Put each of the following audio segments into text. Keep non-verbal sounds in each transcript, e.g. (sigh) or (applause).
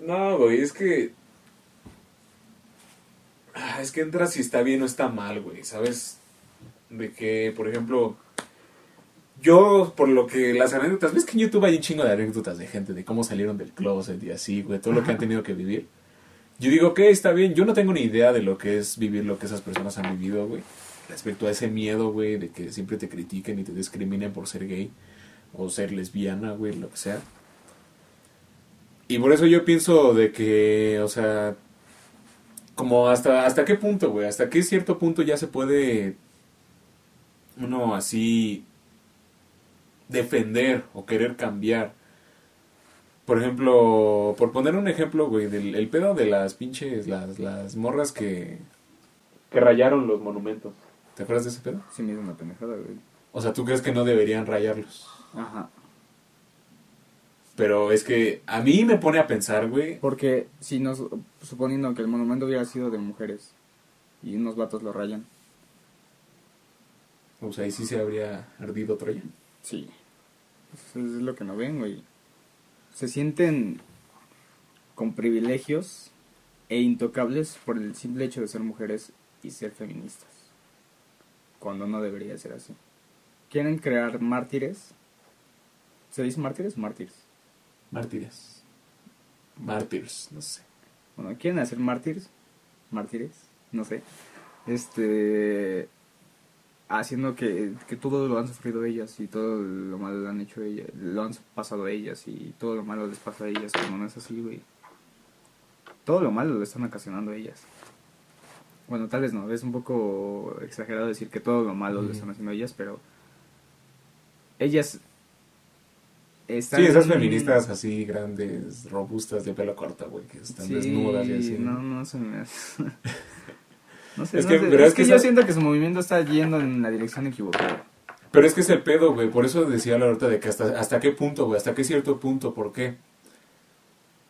No, güey, es que. Ah, es que entra si está bien o está mal, güey, ¿sabes? De que, por ejemplo. Yo, por lo que las anécdotas, ves que en YouTube hay un chingo de anécdotas de gente, de cómo salieron del closet y así, güey, todo lo que han tenido que vivir. Yo digo, ok, está bien, yo no tengo ni idea de lo que es vivir lo que esas personas han vivido, güey. Respecto a ese miedo, güey, de que siempre te critiquen y te discriminen por ser gay o ser lesbiana, güey, lo que sea. Y por eso yo pienso de que, o sea, como hasta, hasta qué punto, güey, hasta qué cierto punto ya se puede uno así defender o querer cambiar. Por ejemplo, por poner un ejemplo, güey, del el pedo de las pinches, las, las morras que, que rayaron los monumentos. ¿Te acuerdas de ese pedo? Sí, me hizo una pendejada, güey. O sea, ¿tú crees que no deberían rayarlos? Ajá. Pero es que a mí me pone a pensar, güey. Porque si nos, suponiendo que el monumento hubiera sido de mujeres y unos vatos lo rayan, O sea, ahí sí se habría ardido Troya. sí. Eso es lo que no ven, güey. Se sienten con privilegios e intocables por el simple hecho de ser mujeres y ser feministas. Cuando no debería ser así. Quieren crear mártires. ¿Se dice mártires mártires? Mártires. Mártires, no sé. Bueno, quieren hacer mártires. Mártires, no sé. Este. Haciendo que, que todo lo han sufrido ellas y todo lo malo lo han hecho ellas. Lo han pasado ellas y todo lo malo les pasa a ellas. Cuando no es así, güey. Todo lo malo lo están ocasionando ellas. Bueno, tal vez no. Es un poco exagerado decir que todo lo malo lo Ujú. están haciendo ellas, pero. Ellas. Están Sí, esas feministas así grandes, robustas, de pelo corto, güey, que están Sí, desnudas y así. No, no se me hace. (laughs) No sé, Es no que- sé, pero es es que, que yo siento que su movimiento está yendo en la dirección equivocada. Pero es que es el pedo, güey. Por eso decía la ahorita de que hasta, hasta qué punto, güey. Hasta qué cierto punto. ¿Por qué?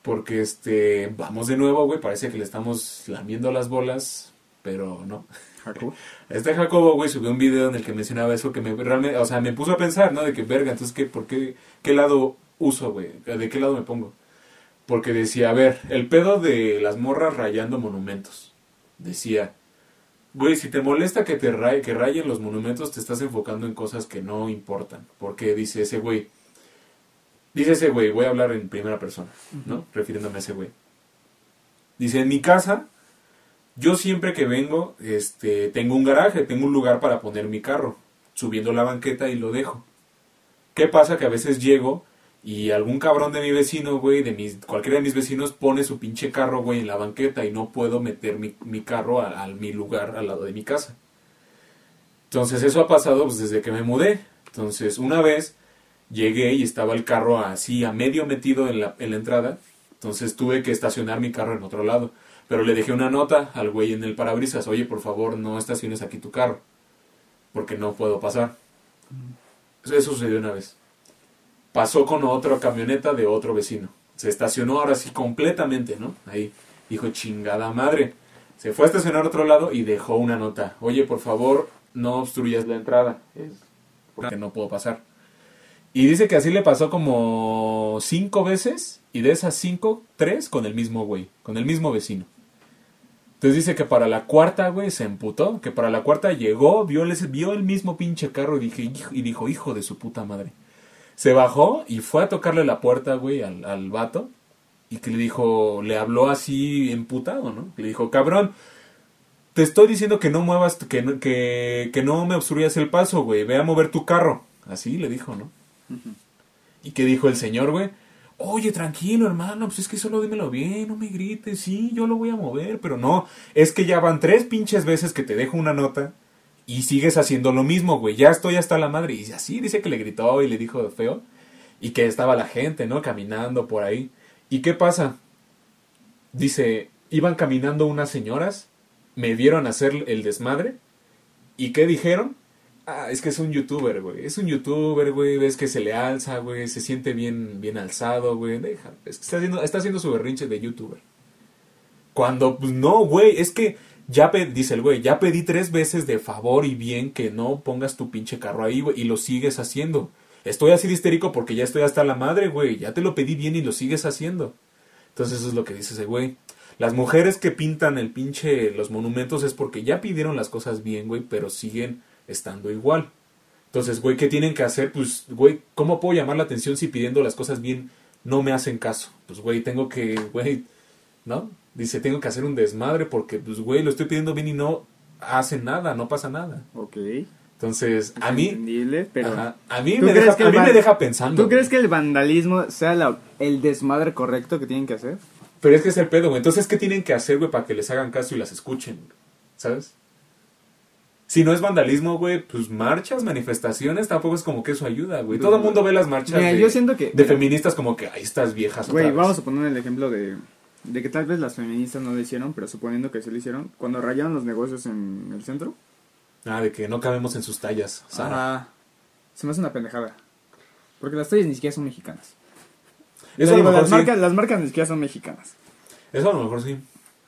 Porque, este, vamos de nuevo, güey. Parece que le estamos lamiendo las bolas, pero no. (laughs) Este Jacobo, güey, subió un video en el que mencionaba eso que me realmente, o sea, me puso a pensar, ¿no? De que verga, entonces, ¿qué, ¿por qué, qué lado uso, güey? ¿De qué lado me pongo? Porque decía, a ver, el pedo de las morras rayando monumentos. Decía, güey, si te molesta que te ray- que rayen los monumentos, te estás enfocando en cosas que no importan. Porque dice ese güey, dice ese güey, voy a hablar en primera persona, ¿no? Refiriéndome a ese güey. Dice, en mi casa, yo siempre que vengo, este, tengo un garaje, tengo un lugar para poner mi carro, subiendo la banqueta y lo dejo. ¿Qué pasa? Que a veces llego y algún cabrón de mi vecino, güey, de mis, cualquiera de mis vecinos pone su pinche carro, güey, en la banqueta y no puedo meter mi, mi carro a, mi lugar al lado de mi casa. Entonces eso ha pasado pues, desde que me mudé. Entonces una vez llegué y estaba el carro así a medio metido en la, en la entrada. Entonces tuve que estacionar mi carro en otro lado. Pero le dejé una nota al güey en el parabrisas. Oye, por favor, no estaciones aquí tu carro. Porque no puedo pasar. Eso sucedió una vez. Pasó con otra camioneta de otro vecino. Se estacionó ahora sí completamente, ¿no? Ahí. Dijo, chingada madre. Se fue a estacionar a otro lado y dejó una nota. Oye, por favor, no obstruyas la entrada. Es porque no puedo pasar. Y dice que así le pasó como cinco veces. Y de esas cinco, tres con el mismo güey. Con el mismo vecino. Entonces dice que para la cuarta, güey, se emputó. Que para la cuarta llegó, vio, el- vio el mismo pinche carro y, dije, y dijo, hijo de su puta madre. Se bajó y fue a tocarle la puerta, güey, al, al vato. Y que le dijo, le habló así emputado, ¿no? Le dijo, cabrón, te estoy diciendo que no muevas, que no, que, que no me obstruyas el paso, güey. Ve a mover tu carro. Así le dijo, ¿no? ¿Y qué dijo el señor, güey? Oye, tranquilo, hermano, pues es que solo dímelo bien, no me grites, sí, yo lo voy a mover, pero no, es que ya van tres pinches veces que te dejo una nota y sigues haciendo lo mismo, güey, ya estoy hasta la madre. Y así dice que le gritó y le dijo feo y que estaba la gente, ¿no? Caminando por ahí. ¿Y qué pasa? Dice, iban caminando unas señoras, me vieron hacer el desmadre y ¿qué dijeron? Ah, es que es un youtuber, güey. Es un youtuber, güey. Ves que se le alza, güey. Se siente bien, bien alzado, güey. Deja. Es que está haciendo, está haciendo su berrinche de youtuber. Cuando, pues no, güey. Es que ya pe- dice el güey, ya pedí tres veces de favor y bien que no pongas tu pinche carro ahí, güey. Y lo sigues haciendo. Estoy así de histérico porque ya estoy hasta la madre, güey. Ya te lo pedí bien y lo sigues haciendo. Entonces eso es lo que dice ese güey. Las mujeres que pintan el pinche los monumentos es porque ya pidieron las cosas bien, güey, pero siguen estando igual. Entonces, güey, ¿qué tienen que hacer? Pues, güey, ¿cómo puedo llamar la atención si pidiendo las cosas bien no me hacen caso? Pues, güey, tengo que, güey, ¿no? Dice, tengo que hacer un desmadre porque, pues, güey, lo estoy pidiendo bien y no hacen nada, no pasa nada. Ok. Entonces, a mí, pero... ajá, a mí, ¿Tú me deja, a mí me deja pensando. ¿Tú crees que el vandalismo sea la- el desmadre correcto que tienen que hacer? Pero es que es el pedo, güey. Entonces, ¿qué tienen que hacer, güey, para que les hagan caso y las escuchen? ¿Sabes? Si no es vandalismo, güey, pues marchas, manifestaciones, tampoco es como que eso ayuda, güey. Todo el mundo ve las marchas Mira, de, yo siento que- de mira. feministas como que, ahí estas viejas Güey, vez". vamos a poner el ejemplo de, de que tal vez las feministas no lo hicieron, pero suponiendo que sí lo hicieron, cuando rayaron los negocios en el centro. Ah, de que no cabemos en sus tallas, Sara. Ajá. Se me hace una pendejada. Porque las tallas ni siquiera son mexicanas. Eso Yo a lo digo, mejor las, sí. marcas, las marcas ni siquiera son mexicanas. Eso a lo mejor sí.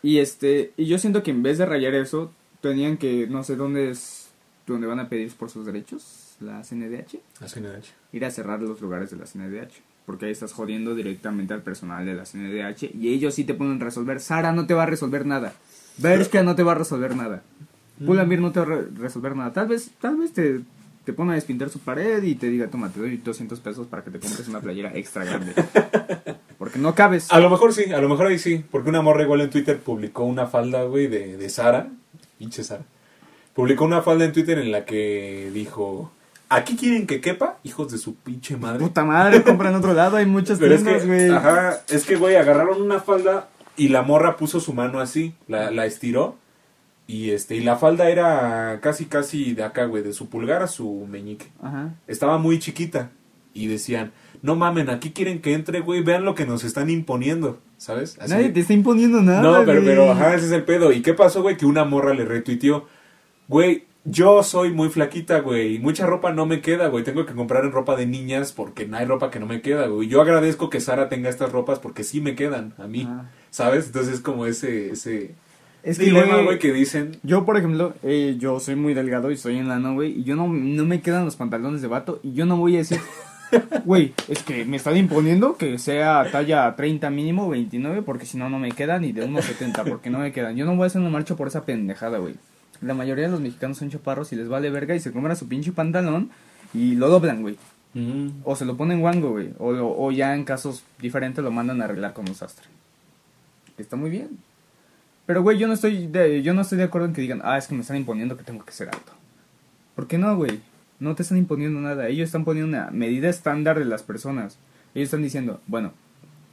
Y este, y yo siento que en vez de rayar eso, tenían que, no sé dónde es, donde van a pedir por sus derechos, la CNDH, La CNDH. ir a cerrar los lugares de la CNDH. Porque ahí estás jodiendo directamente al personal de la CNDH y ellos sí te pueden resolver. Sara no te va a resolver nada. Bershka no te va a resolver nada. Pull&Bear no te va a re- resolver nada. Tal vez, tal vez te, te pone a despintar su pared y te diga, toma, te doy 200 pesos para que te compres una playera extra grande. (laughs) Porque no cabes. A lo mejor sí, a lo mejor ahí sí. Porque una morra igual en Twitter publicó una falda, güey, de, de Sara. Pinche Sara. Publicó una falda en Twitter en la que dijo... ¿Aquí quieren que quepa? Hijos de su pinche madre. Puta madre, compra en otro lado, hay muchas Pero es tiendas, que, güey. ajá, es que, güey, agarraron una falda y la morra puso su mano así, la, la estiró y este, y la falda era casi, casi de acá, güey, de su pulgar a su meñique. Ajá. Estaba muy chiquita y decían, no mamen, aquí quieren que entre, güey, vean lo que nos están imponiendo, ¿sabes? Así Nadie te está imponiendo nada. no, pero, pero, ajá, ese es el pedo. ¿Y qué pasó, güey? Que una morra le retuiteó, güey, yo soy muy flaquita, güey, y mucha ropa no me queda, güey. Tengo que comprar en ropa de niñas porque no hay ropa que no me queda, güey. Yo agradezco que Sara tenga estas ropas porque sí me quedan a mí, Ah. ¿sabes? Entonces es como ese, ese Es dilema, güey, güey, que dicen, Yo, por ejemplo, eh, yo soy muy delgado y soy enano, güey, y yo no, no me quedan los pantalones de vato y yo no voy a decir, güey, es que me están imponiendo que sea talla 30 mínimo, 29, porque si no, no me quedan, y de 1,70, porque no me quedan. Yo no voy a hacer una marcha por esa pendejada, güey. La mayoría de los mexicanos son chaparros y les vale verga y se compran su pinche pantalón y lo doblan, güey. "Mm, O se lo ponen guango, güey. O, o ya en casos diferentes lo mandan a arreglar con un sastre. Está muy bien. Pero, güey, yo no estoy de, yo no estoy de acuerdo en que digan, ah, es que me están imponiendo que tengo que ser alto. ¿Por qué no, güey? No te están imponiendo nada. Ellos están poniendo una medida estándar de las personas. Ellos están diciendo, bueno,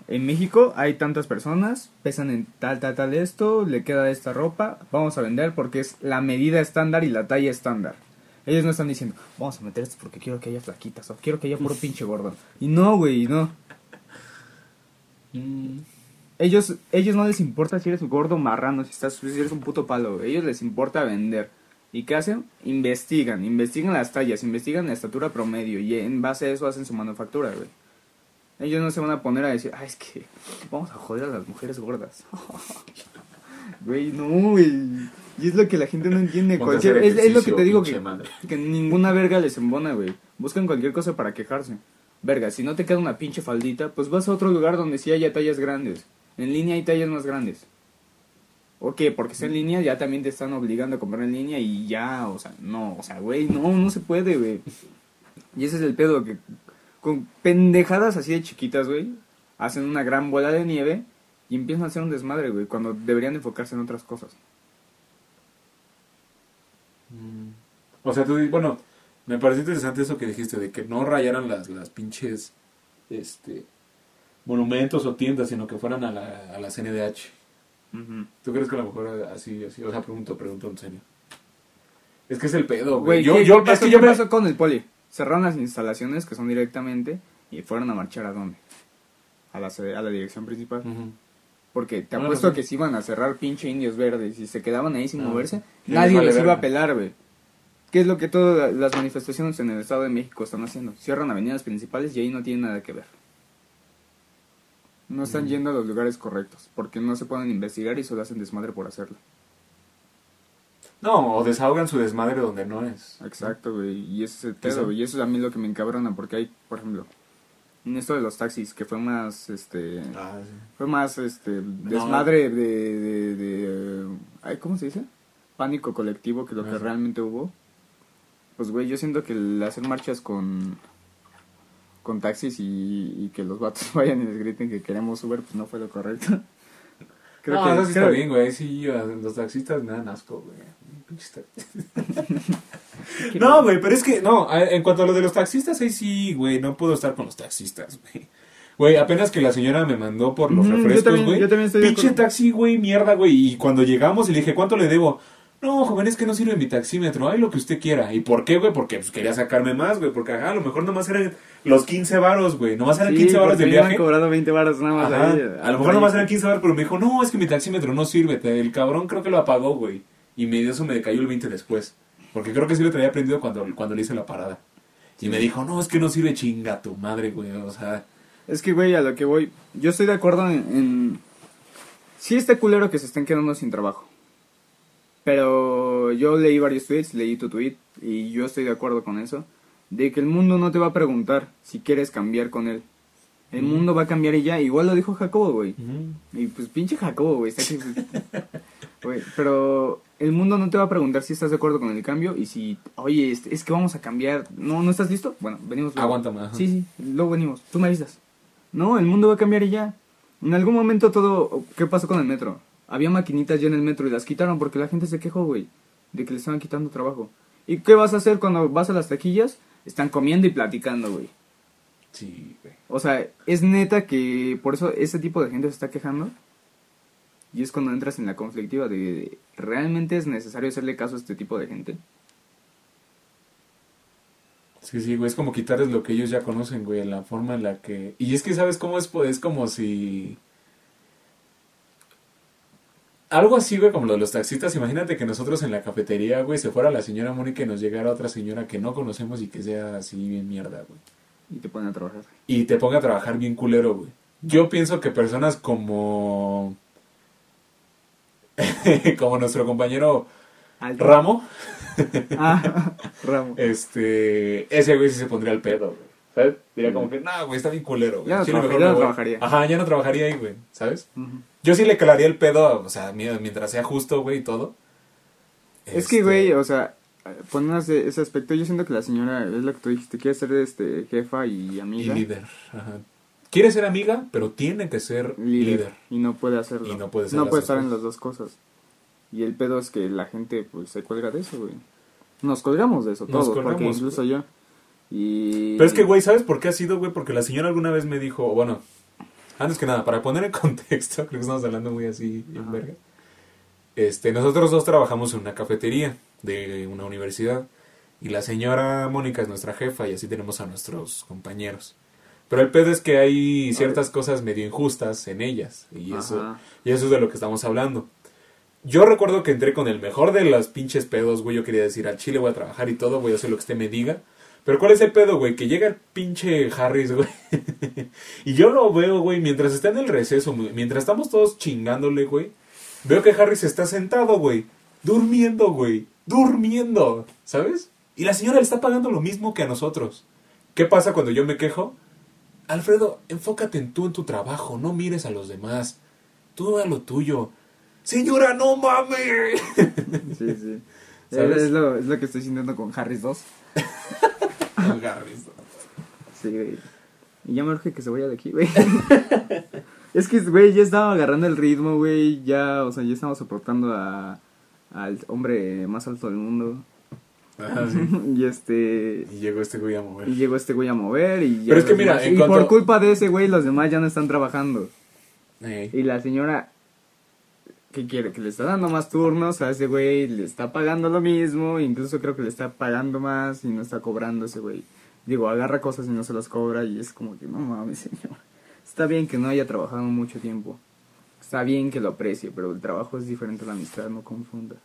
en México hay tantas personas, pesan en tal, tal, tal esto, le queda esta ropa, vamos a vender porque es la medida estándar y la talla estándar. Ellos no están diciendo, vamos a meter esto porque quiero que haya flaquitas o quiero que haya puro pinche gordo. Y no, güey, no. mm". Ellos, ellos no les importa si eres gordo o marrano, si, estás, si eres un puto palo. Ellos les importa vender. ¿Y qué hacen? Investigan, investigan las tallas, investigan la estatura promedio y en base a eso hacen su manufactura, güey. Ellos no se van a poner a decir, ah, es que vamos a joder a las mujeres gordas. (laughs) Güey, no, güey. Y es lo que la gente no entiende. Cualquier, es, es lo que te digo que, que ninguna verga les embona, güey. Buscan cualquier cosa para quejarse. Verga, si no te queda una pinche faldita, pues vas a otro lugar donde sí haya tallas grandes. En línea hay tallas más grandes. ¿O qué? Porque está en línea, ya también te están obligando a comprar en línea y ya, o sea, no, o sea, güey, no, no se puede, güey. Y ese es el pedo, que con pendejadas así de chiquitas, güey, hacen una gran bola de nieve y empiezan a hacer un desmadre, güey, cuando deberían enfocarse en otras cosas. Mm. O sea, tú, bueno, me pareció interesante eso que dijiste, de que no rayaran las, las pinches, este, monumentos o tiendas, sino que fueran a la, a la CNDH. ¿Tú crees que a lo mejor así, así? O sea, pregunto, pregunto en serio. Es que es el pedo, güey. Yo, ¿qué, yo, es que yo me... con el poli? Cerraron las instalaciones que son directamente y fueron a marchar a dónde? A la, a la dirección principal. Porque te apuesto sí. que si iban a cerrar pinche indios verdes y se quedaban ahí sin Ah, moverse, nadie les iba a pelar, güey. ¿Qué es lo que todas las manifestaciones en el Estado de México están haciendo? Cierran avenidas principales y ahí no tienen nada que ver. No están yendo a los lugares correctos, porque no se pueden investigar y solo hacen desmadre por hacerlo. No, o desahogan su desmadre donde no es. Exacto, güey. Y ese pedo, güey. Y eso es a mí lo que me encabrona, porque hay, por ejemplo, en esto de los taxis, que fue más, este, Ah, sí. fue más, este, desmadre de, de, de- ay, ¿cómo se dice? Pánico colectivo que lo que realmente hubo. Pues, güey, yo siento que el hacer marchas con, con taxis y, y que los vatos (laughs) vayan y les griten que queremos Uber, pues no fue lo correcto. (laughs) no, eso sí creo- está bien, güey. Sí, los taxistas me dan asco, güey. (laughs) No, güey, pero es que, no, en cuanto a lo de los taxistas, ahí sí, güey, no puedo estar con los taxistas, güey. Güey, apenas que la señora me mandó por los yo refrescos, también- güey. yo también estoy de Pinche taxi, güey, mierda, güey. Y cuando llegamos y le dije, ¿cuánto le debo? No, joven, es que no sirve mi taxímetro. Ay, lo que usted quiera. ¿Y por qué, güey? Porque pues, quería sacarme más, güey. Porque, ajá, a lo mejor nomás eran los 15 varos, güey. Nomás eran Sí, 15 varos de viaje. cobrado 20 baros nada más Ajá. ahí, A lo mejor nomás eran 15 baros, pero me dijo, no, es que mi taxímetro no sirve. El cabrón creo que lo apagó, güey. Y me dio eso, me cayó el 20 después. Porque creo que sí lo traía prendido cuando, cuando le hice la parada. Y me dijo, no, es que no sirve chinga tu madre, güey. O sea, Es que, güey, a lo que voy, yo estoy de acuerdo en... en... Sí está culero que se estén quedando sin trabajo. Pero yo leí varios tweets, leí tu tweet, y yo estoy de acuerdo con eso. De que el mundo no te va a preguntar si quieres cambiar con él. El Ujú. mundo va a cambiar y ya. Igual lo dijo Jacobo, güey. Y pues pinche Jacobo, güey. Está aquí. (laughs) Güey, pero el mundo no te va a preguntar si estás de acuerdo con el cambio y si, oye, es que vamos a cambiar. No, ¿no estás listo? Bueno, venimos luego. Aguántame, ajá. Sí, sí, luego venimos. Tú me avisas. No, el mundo va a cambiar y ya. En algún momento todo... ¿Qué pasó con el metro? Había maquinitas ya en el metro y las quitaron porque la gente se quejó, güey. De que le estaban quitando trabajo. ¿Y qué vas a hacer cuando vas a las taquillas? Están comiendo y platicando, güey. sí, güey. O sea, es neta que por eso ese tipo de gente se está quejando. Y es cuando entras en la conflictiva de ¿realmente es necesario hacerle caso a este tipo de gente? Sí, sí, güey, es como quitarles lo que ellos ya conocen, güey, la forma en la que... Y es que, ¿sabes cómo es? Pues es como si... Algo así, güey, como lo de los taxistas. Imagínate que nosotros en la cafetería, güey, se fuera la señora Mónica y nos llegara otra señora que no conocemos y que sea así bien mierda, güey. Y te ponen a trabajar. Y te ponga a trabajar bien culero, güey. Yo pienso que personas como... (laughs) como nuestro compañero Alto. Ramo, Ah, (laughs) Ramo. este, ese güey sí se pondría al pedo, güey. ¿Sabes? Diría como que, no, güey, está bien culero, güey. Ya no Chile, trabaja- mejor ya me no voy". trabajaría. Ajá, ya no trabajaría ahí, güey, ¿sabes? Yo sí le calaría el pedo, o sea, mi- mientras sea justo, güey, y todo. Es que, Este, güey, o sea, poniendo ese, aspecto, yo siento que la señora, es lo que tú dijiste, quiere ser este, jefa y Y amiga. líder, ajá. Quiere ser amiga, pero tiene que ser líder, líder. Y no puede hacerlo. Y no puede ser No puede estar en las dos cosas. Y el pedo es que la gente, pues, se cuelga de eso, güey. Nos colgamos de eso, Nos porque colgamos, incluso yo. Y... Pero es que, güey, ¿sabes por qué ha sido, güey? Porque la señora alguna vez me dijo, bueno, antes que nada, para poner en (laughs) contexto, creo que estamos hablando muy así, en verga. Este, nosotros dos trabajamos en una cafetería de una universidad y la señora Mónica es nuestra jefa y así tenemos a nuestros compañeros. Pero el pedo es que hay ciertas cosas medio injustas en ellas y eso, y eso es de lo que estamos hablando. Yo recuerdo que entré con el mejor de las pinches pedos, güey. Yo quería decir, al chile voy a trabajar y todo, voy a hacer lo que usted me diga. Pero ¿cuál es el pedo, güey? Que llega el pinche Harris, güey. (laughs) y yo lo veo, güey, mientras está en el receso, mientras estamos todos chingándole, güey. Veo que Harris está sentado, güey. Durmiendo, güey. Durmiendo, ¿sabes? Y la señora le está pagando lo mismo que a nosotros. ¿Qué pasa cuando yo me quejo? Alfredo, enfócate en tú, en tu trabajo. No mires a los demás. Tú a lo tuyo. Señora, no mames. Sí, sí. (laughs) ¿Sabes? Es lo, es lo que estoy sintiendo con Harris 2. (laughs) Harris. Sí, güey. Y ya me urge que se vaya de aquí, güey. (laughs) es que, güey, ya estaba agarrando el ritmo, güey. Ya, o sea, ya estamos soportando a, al hombre más alto del mundo. Ajá, sí. (laughs) y este... Y llegó este güey a mover. Y llegó este güey a mover y Pero es que mira, demás- en y cuanto- por culpa de ese güey los demás ya no están trabajando. Y la señora que quiere que le está dando más turnos a ese güey, le está pagando lo mismo, incluso creo que le está pagando más y no está cobrando ese güey. Digo, agarra cosas y no se las cobra y es como que no mames, (laughs) señor. Está bien que no haya trabajado mucho tiempo. Está bien que lo aprecie, pero el trabajo es diferente a la amistad, no confunda.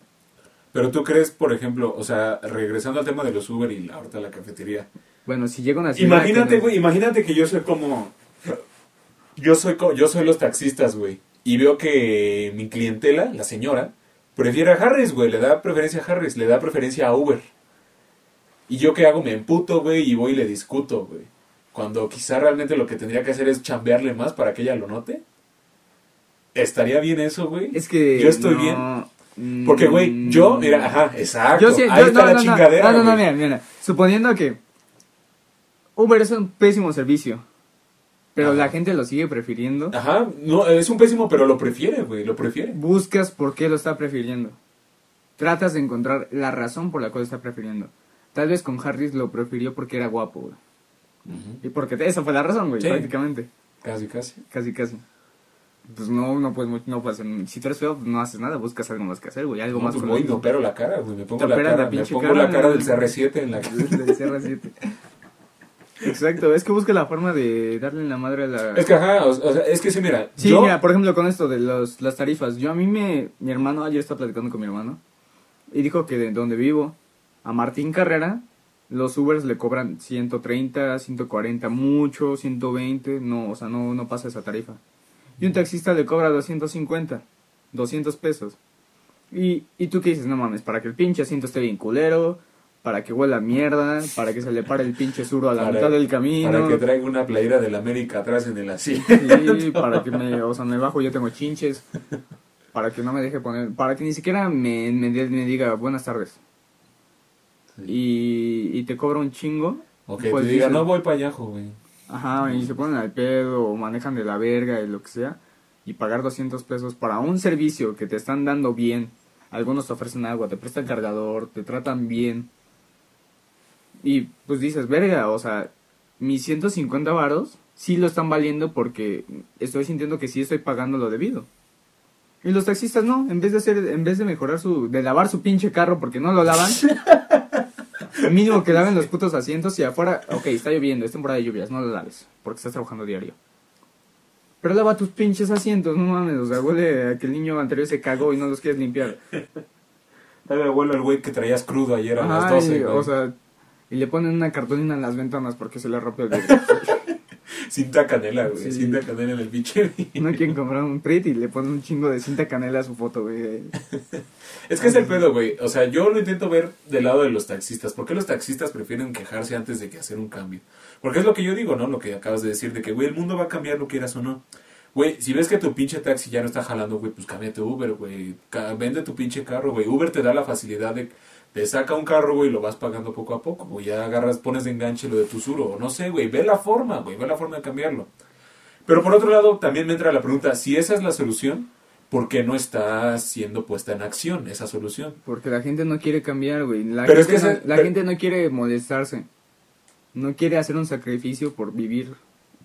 Pero tú crees, por ejemplo, o sea, regresando al tema de los Uber y la, ahorita la cafetería. Bueno, si llega una señora Imagínate, que- güey, imagínate que yo soy como... Yo soy, yo soy los taxistas, güey. Y veo que mi clientela, la señora, prefiere a Harris, güey. Le da preferencia a Harris, le da preferencia a Uber. Y yo qué hago, me emputo, güey, y voy y le discuto, güey. cuando quizá realmente lo que tendría que hacer es chambearle más para que ella lo note. ¿Estaría bien eso, güey? Es que. Yo estoy no, bien. Porque, güey, yo, mira, ajá, exacto. Yo sí- Ahí yo- está no, la no, chingadera. No, no, no, mira, mira. Suponiendo que Uber es un pésimo servicio, pero Ajá. la gente lo sigue prefiriendo, Ajá, no, es un pésimo, pero lo prefiere, güey, lo prefiere. buscas por qué lo está prefiriendo. Tratas de encontrar la razón por la cual está prefiriendo. Tal vez con Harris lo prefirió porque era guapo, güey. Y porque esa fue la razón, güey, Sí. prácticamente. Casi, casi. Casi, casi. Pues no, no puedes, no puedes hacer- Si tú eres feo, no haces nada, buscas algo más que hacer, güey. Algo No, más pues voy me opero la cara, güey. Me pongo la cara, la me pinche pongo cara, la cara ¿no? del CR7 en la (laughs) del CR7. Exacto, es que busca la forma de darle en la madre a la... Es que, ajá, o, o sea, es que sí, mira. Sí, yo, mira, por ejemplo, con esto de los, las tarifas. Yo a mí me... Mi hermano, ayer estaba platicando con mi hermano. Y dijo que de donde vivo, a Martín Carrera, los Ubers le cobran 130, 140, mucho, 120. No, o sea, no, no pasa esa tarifa. Y un taxista le cobra 250, 200 pesos. Y, y tú qué dices, no mames, para que el pinche asiento esté bien culero, para que huela mierda, para que se le pare el pinche suro a la Para- mitad del camino. Para que traiga una playera del América atrás en el asiento. Sí, para que me, o sea, me bajo, yo tengo chinches. Para que no me deje poner, para que ni siquiera me, me, de- me diga buenas tardes. Y, y te cobra un chingo. O que Pues te diga, dice- no voy payajo, güey. Ajá, y se ponen al pedo o manejan de la verga y lo que sea. Y pagar 200 pesos para un servicio que te están dando bien. Algunos te ofrecen agua, te prestan cargador, te tratan bien. Y pues dices, verga, o sea, mis 150 varos sí lo están valiendo porque estoy sintiendo que sí estoy pagando lo debido. Y los taxistas no, en vez de hacer, en vez de mejorar su, de lavar su pinche carro porque no lo lavan, (laughs) mínimo que laven los putos asientos y afuera, ok, está lloviendo, es temporada de lluvias, no lo laves, porque estás trabajando diario. Pero lava tus pinches asientos, no mames, o sea, huele a que el niño anterior se cagó y no los quieres limpiar. Dale abuelo al güey que traías crudo ayer a las Ajá, 12, y, güey. o sea, y le ponen una cartulina en las ventanas porque se le rompió el vidrio. (laughs) Cinta canela, güey. Sí. Cinta canela en el pinche. No quieren comprar un Prit y le ponen un chingo de cinta canela a su foto, güey. (laughs) Es que es el pedo, güey. O sea, yo lo intento ver del lado de los taxistas. ¿Por qué los taxistas prefieren quejarse antes de que hacer un cambio? Porque es lo que yo digo, ¿no? Lo que acabas de decir, de que, güey, el mundo va a cambiar, lo quieras o no. Güey, si ves que tu pinche taxi ya no está jalando, güey, pues cámbiate Uber, güey. Vende tu pinche carro, güey. Uber te da la facilidad de... Te saca un carro, güey, y lo vas pagando poco a poco, güey. Ya agarras, pones de enganche lo de tu suro. No sé, güey. Ve la forma, güey. Ve la forma de cambiarlo. Pero por otro lado, también me entra la pregunta, si esa es la solución, ¿por qué no está siendo puesta en acción esa solución? Porque la gente no quiere cambiar, güey. La, Pero es que no, la pero- gente no quiere molestarse. No quiere hacer un sacrificio por vivir.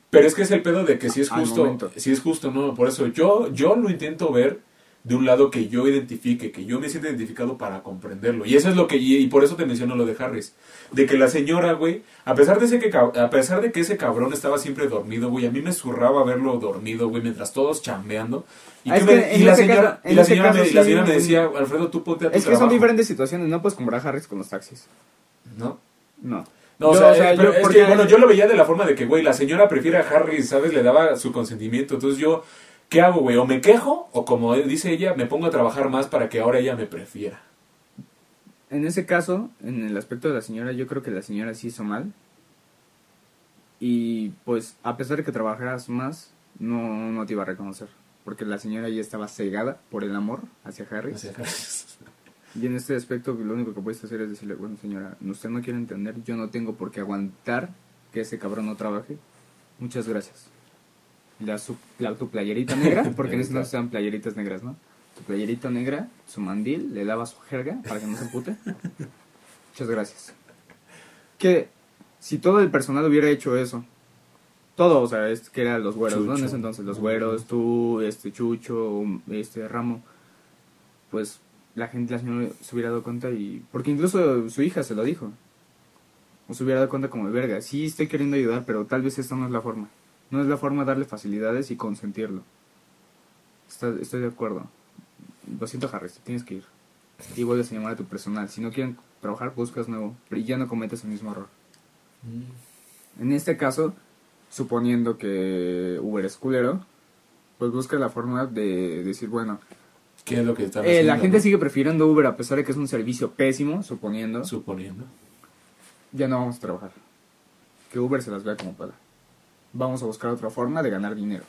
Pero es que es el pedo de que si es justo, si es justo, no, por eso yo, yo lo intento ver de un lado que yo identifique, que yo me sienta identificado para comprenderlo. Y eso es lo que, y, por eso te menciono lo de Harris. De que la señora, güey, a pesar de ese que, a pesar de que ese cabrón estaba siempre dormido, güey, a mí me zurraba verlo dormido, güey, mientras todos chambeando. Y, Ah, que me- y la señora, caso- y en la señora, caso me, la sí, señora me sí. decía, Alfredo, tú ponte a tu Es que son trabajo". diferentes situaciones. No puedes comprar Harris con los taxis. ¿No? No. No, o sea, o sea, eh, yo- es porque- que, bueno, yo lo veía de la forma de que, güey, la señora prefiere a Harry, ¿sabes? Le daba su consentimiento. Entonces yo, ¿qué hago, güey? O me quejo, o como dice ella, me pongo a trabajar más para que ahora ella me prefiera. En ese caso, en el aspecto de la señora, yo creo que la señora sí hizo mal. Y pues, a pesar de que trabajaras más, no, no te iba a reconocer. Porque la señora ya estaba cegada por el amor hacia Harry. O sea, (laughs) Y en este aspecto, lo único que puedes hacer es decirle, bueno, señora, usted no quiere entender, yo no tengo por qué aguantar que ese cabrón no trabaje. Muchas gracias. Le das su, la- tu playerita negra, (laughs) porque en este no se dan playeritas negras, ¿no? Tu playerita negra, su mandil, le lava su jerga para que no se pute. Muchas gracias. Que si todo el personal hubiera hecho eso, todo, o sea, es que eran los güeros, ¿no? En Chucho. ese entonces, los güeros, tú, este Chucho, este Ramo, pues la gente, la señora se hubiera dado cuenta y... Porque incluso su hija se lo dijo. O se hubiera dado cuenta como de verga, sí estoy queriendo ayudar, pero tal vez esta no es la forma. No es la forma de darle facilidades y consentirlo. Está- estoy de acuerdo. Lo siento, Harris, te tienes que ir. Y vuelves a llamar a tu personal. Si no quieren trabajar, buscas nuevo. Pero ya no cometes el mismo error. En este caso, suponiendo que Uber es culero, pues busca la forma de decir, bueno, ¿Qué es lo que están eh, la gente no? sigue prefiriendo Uber a pesar de que es un servicio pésimo, suponiendo, Suponiendo. ya no vamos a trabajar. que Uber se las vea como pala. Vamos a buscar otra forma de ganar dinero.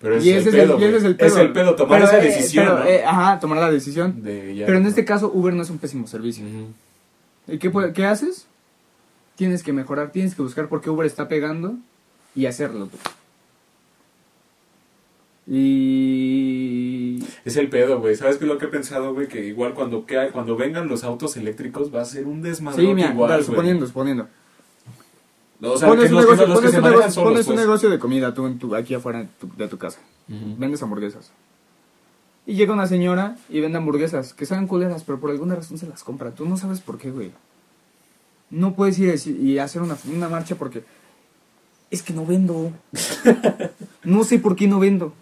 Pero y ese, es el, ese es el pedo. Es el pedo, tomar Pero, esa eh, decisión, pero, ¿no? eh, ajá, tomar la decisión. De ya- Pero en este caso, Uber no es un pésimo servicio. ¿Y qué, qué haces? Tienes que mejorar, tienes que buscar por qué Uber está pegando y hacerlo tú. Y... Es el pedo, güey. ¿Sabes qué es lo que he pensado, güey? Que igual cuando, que hay- cuando vengan los autos eléctricos va a ser un desmadre Sí, mira, igual, dale, suponiendo, suponiendo. O sea, pones que un los, negocio, que, los que pones se un manejan negocio- solos, pones un pues. negocio de comida tú, en tu- aquí afuera de tu, de tu casa. Vendes hamburguesas. Y llega una señora y vende hamburguesas que saben culeras, pero por alguna razón se las compra. Tú no sabes por qué, güey. No puedes ir y hacer una, una marcha porque es que no vendo. (laughs) no sé por qué no vendo.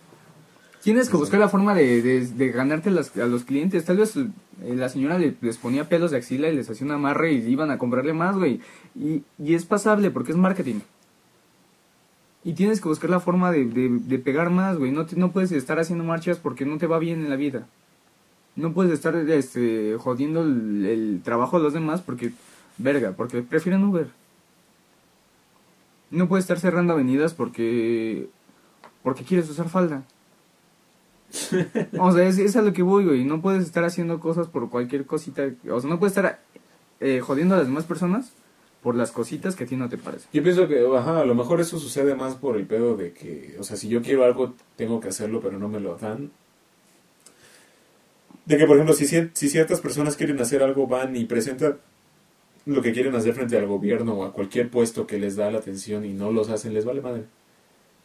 Tienes que buscar la forma de, de, de ganarte las- a los clientes. Tal vez eh, la señora le- les ponía pelos de axila y les hacía un amarre y iban a comprarle más, güey. Y, y es pasable porque es marketing. Y tienes que buscar la forma de, de, pegar más, güey. No, te- no puedes estar haciendo marchas porque no te va bien en la vida. No puedes estar este, jodiendo el, el trabajo de los demás porque, verga, porque prefieren Uber. No puedes estar cerrando avenidas porque, porque quieres usar falda. (laughs) O sea, es, es a lo que voy, güey. No puedes estar haciendo cosas por cualquier cosita. O sea, no puedes estar eh, jodiendo a las demás personas por las cositas que a ti no te parecen. Yo pienso que, ajá, a lo mejor eso sucede más por el pedo de que, o sea, si yo quiero algo, tengo que hacerlo, pero no me lo dan. De que, por ejemplo, si, si ciertas personas quieren hacer algo, van y presentan lo que quieren hacer frente al gobierno o a cualquier puesto que les da la atención y no los hacen, les vale madre.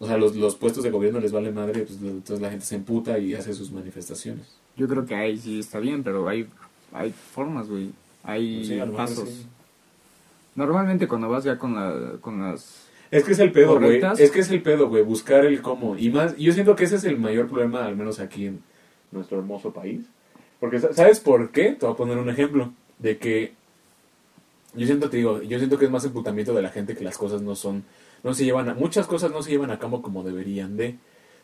O sea, los, los puestos de gobierno les vale madre, pues entonces la gente se emputa y hace sus manifestaciones. Yo creo que ahí sí está bien, pero hay, hay formas, güey. Hay Pues Sí, pasos. sí. Normalmente cuando vas ya con, la, con las... Es que es el pedo, güey. Es que es el pedo, güey. Buscar el cómo. Y más, yo siento que ese es el mayor problema, al menos aquí en nuestro hermoso país. Porque, sa- ¿sabes por qué? Te voy a poner un ejemplo. De que yo siento, te digo, yo siento que es más emputamiento de la gente que las cosas no son, no se llevan a, muchas cosas no se llevan a cabo como deberían de.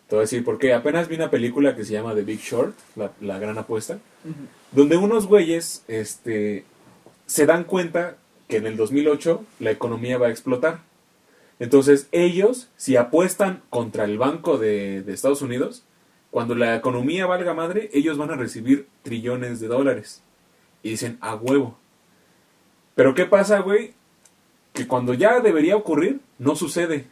Te voy a decir, porque apenas vi una película que se llama The Big Short, la, la gran apuesta, donde unos güeyes, este, se dan cuenta que en el 2008 la economía va a explotar. Entonces ellos, si apuestan contra el Banco de, de Estados Unidos, cuando la economía valga madre, ellos van a recibir trillones de dólares. Y dicen, a huevo. Pero ¿qué pasa, güey? Que cuando ya debería ocurrir, no sucede.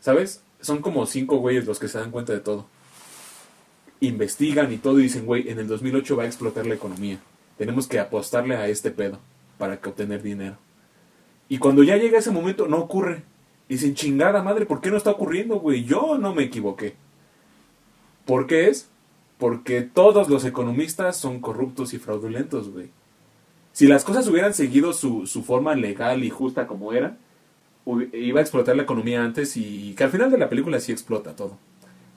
¿Sabes? Son como cinco güeyes los que se dan cuenta de todo. Investigan y todo y dicen, güey, en el 2008 va a explotar la economía. Tenemos que apostarle a este pedo para que obtener dinero. Y cuando ya llega ese momento, no ocurre. Dicen, chingada madre, ¿por qué no está ocurriendo, güey? Yo no me equivoqué. ¿Por qué es? Porque todos los economistas son corruptos y fraudulentos, güey. Si las cosas hubieran seguido su, su forma legal y justa como era, iba a explotar la economía antes y que al final de la película sí explota todo.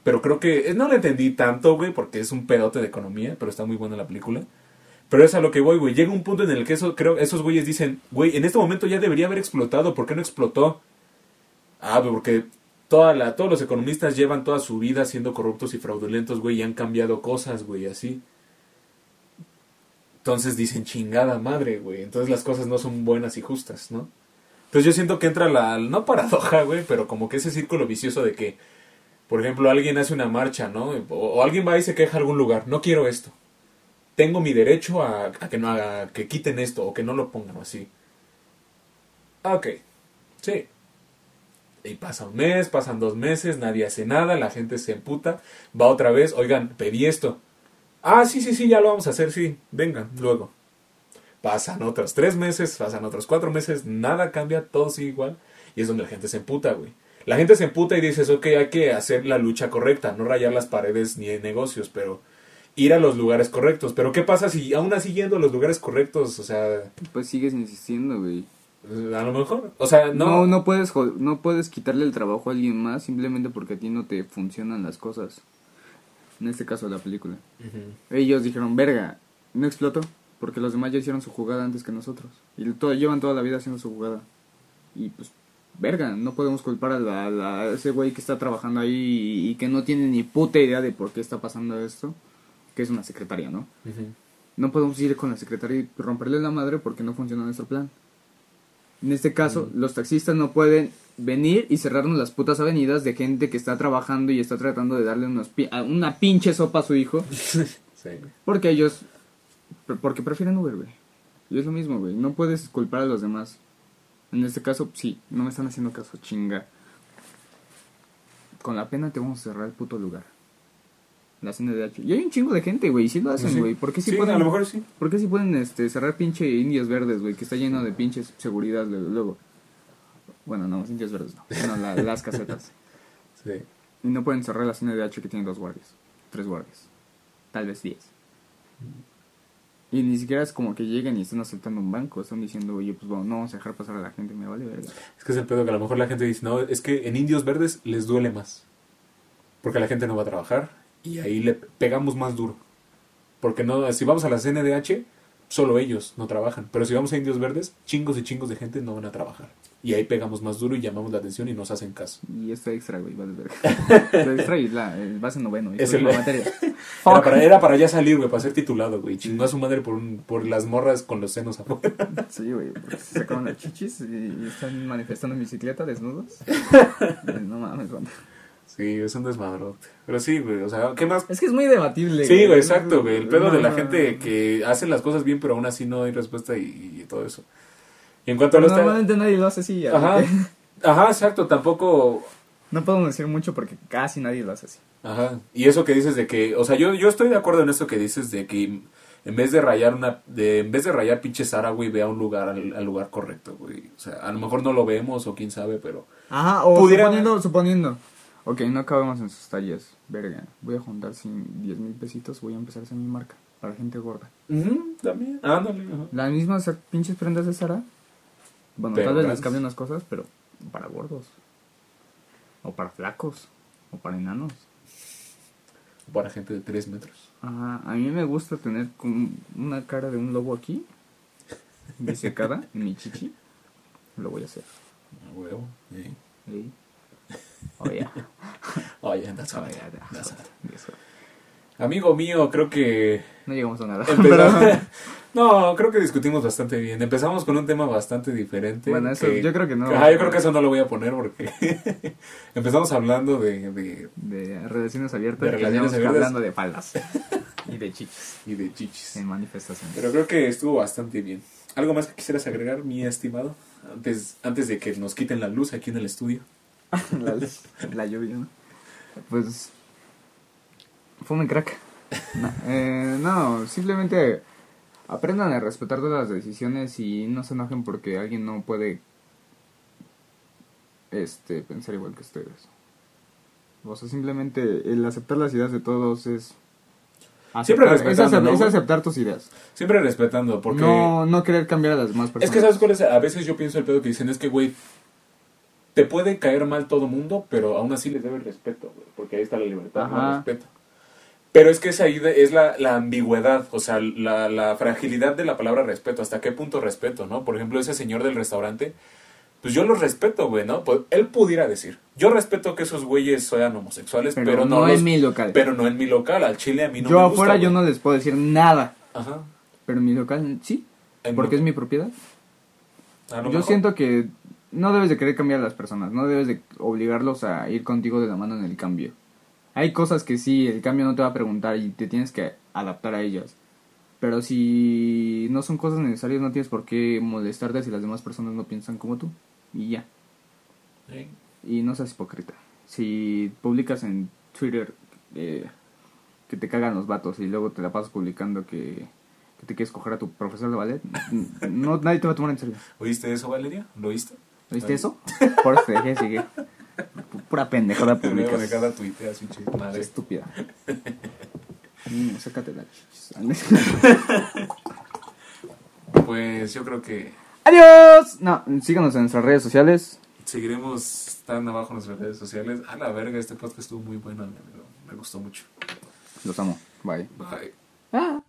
Pero creo que eh, no lo entendí tanto, güey, porque es un pedote de economía, pero está muy buena la película. Pero es a lo que voy, güey. Llega un punto en el que eso, creo, esos güeyes dicen, güey, en este momento ya debería haber explotado, ¿por qué no explotó? Ah, porque toda la, todos los economistas llevan toda su vida siendo corruptos y fraudulentos, güey, y han cambiado cosas, güey, así. Entonces dicen, chingada madre, güey. Entonces las cosas no son buenas y justas, ¿no? Entonces yo siento que entra la, no paradoja, güey, pero como que ese círculo vicioso de que, por ejemplo, alguien hace una marcha, ¿no? O, alguien va y se queja a algún lugar, no quiero esto. Tengo mi derecho a, a que no haga, que quiten esto o que no lo pongan así. Ah, Ok, sí. Y pasa un mes, pasan dos meses, nadie hace nada, la gente se emputa, va otra vez, oigan, pedí esto. Ah, sí, sí, sí, ya lo vamos a hacer, sí, vengan, luego. Pasan otros tres meses, pasan otros cuatro meses, nada cambia, todo sigue igual. Y es donde la gente se emputa, güey. La gente se emputa y dices, ok, hay que hacer la lucha correcta, no rayar las paredes ni en negocios, pero ir a los lugares correctos. Pero ¿qué pasa si aún así yendo a los lugares correctos, o sea, Pues sigues insistiendo, güey. a lo mejor, o sea, no, No, no, puedes, no puedes quitarle el trabajo a alguien más simplemente porque a ti no te funcionan las cosas. En este caso, la película. Ellos dijeron, verga, no explotó porque los demás ya hicieron su jugada antes que nosotros. Y todo, llevan toda la vida haciendo su jugada. Y pues, verga, no podemos culpar a, la- a ese güey que está trabajando ahí y, y que no tiene ni puta idea de por qué está pasando esto. Que es una secretaria, ¿no? No podemos ir con la secretaria y romperle la madre porque no funciona nuestro plan. En este caso, los taxistas no pueden venir y cerrarnos las putas avenidas de gente que está trabajando y está tratando de darle unos pi- una pinche sopa a su hijo. (laughs) Sí. Porque ellos. Porque prefieren Uber, güey. Y es lo mismo, güey. No puedes culpar a los demás. En este caso, sí, no me están haciendo caso, chinga. Con la pena te vamos a cerrar el puto lugar. La CNDH. Y hay un chingo de gente, güey. y Sí lo hacen, Sí. güey. ¿Por qué sí, Sí, pueden, a lo mejor sí. ¿Por qué sí pueden este, cerrar pinche indios verdes, güey? Que está lleno de pinches seguridad luego. Bueno, no, indios verdes no. No, la- las casetas. (laughs) Sí. Y no pueden cerrar la CNDH que tiene dos guardias. Tres guardias. Tal vez diez. Y ni siquiera es como que lleguen y estén asaltando un banco. Están diciendo, oye, pues bueno, no vamos a dejar pasar a la gente, me vale verga. Es que es el pedo que a lo mejor la gente dice, no, es que en Indios Verdes les duele más. Porque la gente no va a trabajar y ahí le pegamos más duro. Porque no, si vamos a la CNDH, solo ellos no trabajan. Pero si vamos a Indios Verdes, chingos y chingos de gente no van a trabajar. Y ahí pegamos más duro y llamamos la atención y nos hacen caso. Y esto extra, güey, vale verga. (laughs) Extra y la, base noveno. Es el- (laughs) materia. Era para, era para ya salir, güey, para ser titulado, güey. Chingó a su madre por, un, por las morras con los senos afuera. Sí, güey, porque se sacaron las chichis y, y están manifestando en bicicleta desnudos. (laughs) no mames, banda. Sí, es un desmadrote. Pero sí, güey, o sea, ¿qué más? Es que es muy debatible. Sí, güey, exacto, güey. El pedo No, de la gente que hace las cosas bien, pero aún así no hay respuesta y, y todo eso. Y en cuanto a Pero los... normalmente nadie lo hace así. Ajá, ajá, exacto, tampoco... No podemos decir mucho porque casi nadie lo hace así. Ajá, y eso que dices de que... O sea, yo, yo estoy de acuerdo en esto que dices de que en vez de rayar una... De, en vez de rayar pinche Sara, güey, vea un lugar al, al lugar correcto, güey. O sea, a lo mejor no lo vemos o quién sabe, pero... Ajá, o Pudiera- suponiendo, suponiendo. Ok, no acabemos en sus tallas. Verga, voy a juntar sin 10 mil pesitos, voy a empezar a hacer mi marca para gente gorda. Ujú, también, ándale, ajá. Las mismas pinches prendas de Sara. Bueno, Pero tal vez les cambien unas cosas, pero para gordos. O para flacos. O para enanos. Para gente de 3 metros. Ajá, a mí me gusta tener como una cara de un lobo aquí. Disecada en (laughs) mi chichi. Lo voy a hacer. A huevo. sí. Ey. Oh, yeah. (laughs) Oh, that's Oh, That's that's. Amigo mío, creo que No llegamos a nada. Empezamos- (laughs) (laughs) no, creo que discutimos bastante bien. Empezamos con un tema bastante diferente. Bueno, eso que- yo creo que no. Ajá, yo creo que eso no lo voy a poner porque empezamos hablando de, de- De relaciones abiertas. De y relaciones abiertas. hablando de faldas. y de chichis. y de chichis. En manifestaciones. Pero creo que estuvo bastante bien. ¿Algo más que quisieras agregar, mi estimado? Antes, antes de que nos quiten la luz aquí en el estudio. (laughs) la, la lluvia, ¿no? Pues. Fumen crack. No, eh, no, simplemente aprendan a respetar todas las decisiones y no se enojen porque alguien no puede este pensar igual que ustedes. O sea, simplemente el aceptar las ideas de todos es Siempre aceptar- respetando, acep- ¿no, es aceptar tus ideas. Siempre respetando, porque... No, no querer cambiar a las demás personas. Es que, ¿sabes cuál es? A veces yo pienso el pedo que dicen es que, güey, te puede caer mal todo mundo, pero aún así les debe el respeto, güey, porque ahí está la libertad, ¿no? Ajá. el respeto. Pero es que es ahí de- es la, la ambigüedad, o sea, la, la fragilidad de la palabra respeto. ¿Hasta qué punto respeto, no? Por ejemplo, ese señor del restaurante, pues yo los respeto, güey, ¿no? Pues él pudiera decir, yo respeto que esos güeyes sean homosexuales, pero, pero, no, no, los- en mi local. pero no en mi local, al chile a mí no yo me gusta, afuera yo güey. no les puedo decir nada, Ajá. pero en mi local sí, En porque lo- es mi propiedad. lo Yo mejor. siento que no debes de querer cambiar a las personas, no debes de obligarlos a ir contigo de la mano en el cambio. Hay cosas que sí, el cambio no te va a preguntar y te tienes que adaptar a ellas. Pero si no son cosas necesarias, no tienes por qué molestarte si las demás personas no piensan como tú. Y ya. Sí. Y no seas hipócrita. Si publicas en Twitter eh, que te cagan los vatos y luego te la pasas publicando que, que te quieres coger a tu profesor de ballet, no, nadie te va a tomar en serio. ¿Oíste eso, Valeria? ¿Lo oíste? ¿Viste eso? (laughs) Por eso te dejé de seguir. Pu- Pura pendejada de publicas. cada tuitea, pinche madre. Estúpida. (laughs) Mm, sácate la. (laughs) Pues yo creo que ¡Adiós! No, síganos en nuestras redes sociales. seguiremos tan abajo en nuestras redes sociales. A la verga, este podcast estuvo muy bueno. Me gustó mucho. Los amo. Bye. Bye. Ah.